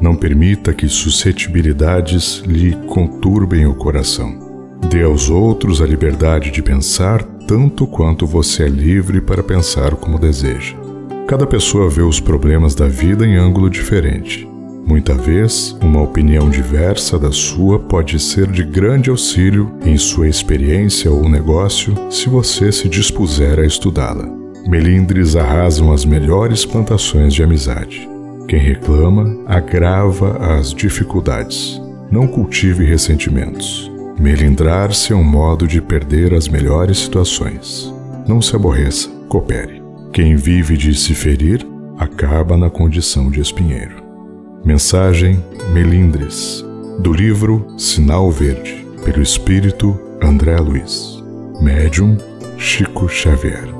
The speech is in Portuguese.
Não permita que suscetibilidades lhe conturbem o coração. Dê aos outros a liberdade de pensar tanto quanto você é livre para pensar como deseja. Cada pessoa vê os problemas da vida em ângulo diferente. Muita vez, uma opinião diversa da sua pode ser de grande auxílio em sua experiência ou negócio se você se dispuser a estudá-la. Melindres arrasam as melhores plantações de amizade. Quem reclama agrava as dificuldades. Não cultive ressentimentos. Melindrar-se é um modo de perder as melhores situações. Não se aborreça, coopere. Quem vive de se ferir acaba na condição de espinheiro. Mensagem Melindres, do livro Sinal Verde, pelo espírito André Luiz. Médium Chico Xavier.